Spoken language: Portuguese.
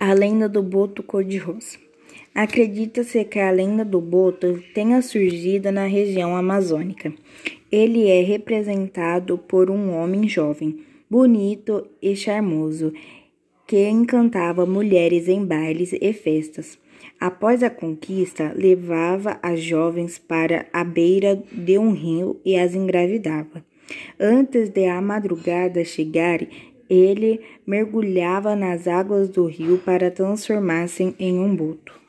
A lenda do boto cor-de-rosa. Acredita-se que a lenda do boto tenha surgido na região amazônica. Ele é representado por um homem jovem, bonito e charmoso, que encantava mulheres em bailes e festas. Após a conquista, levava as jovens para a beira de um rio e as engravidava. Antes de a madrugada chegar, ele mergulhava nas águas do rio para transformar-se em um boto.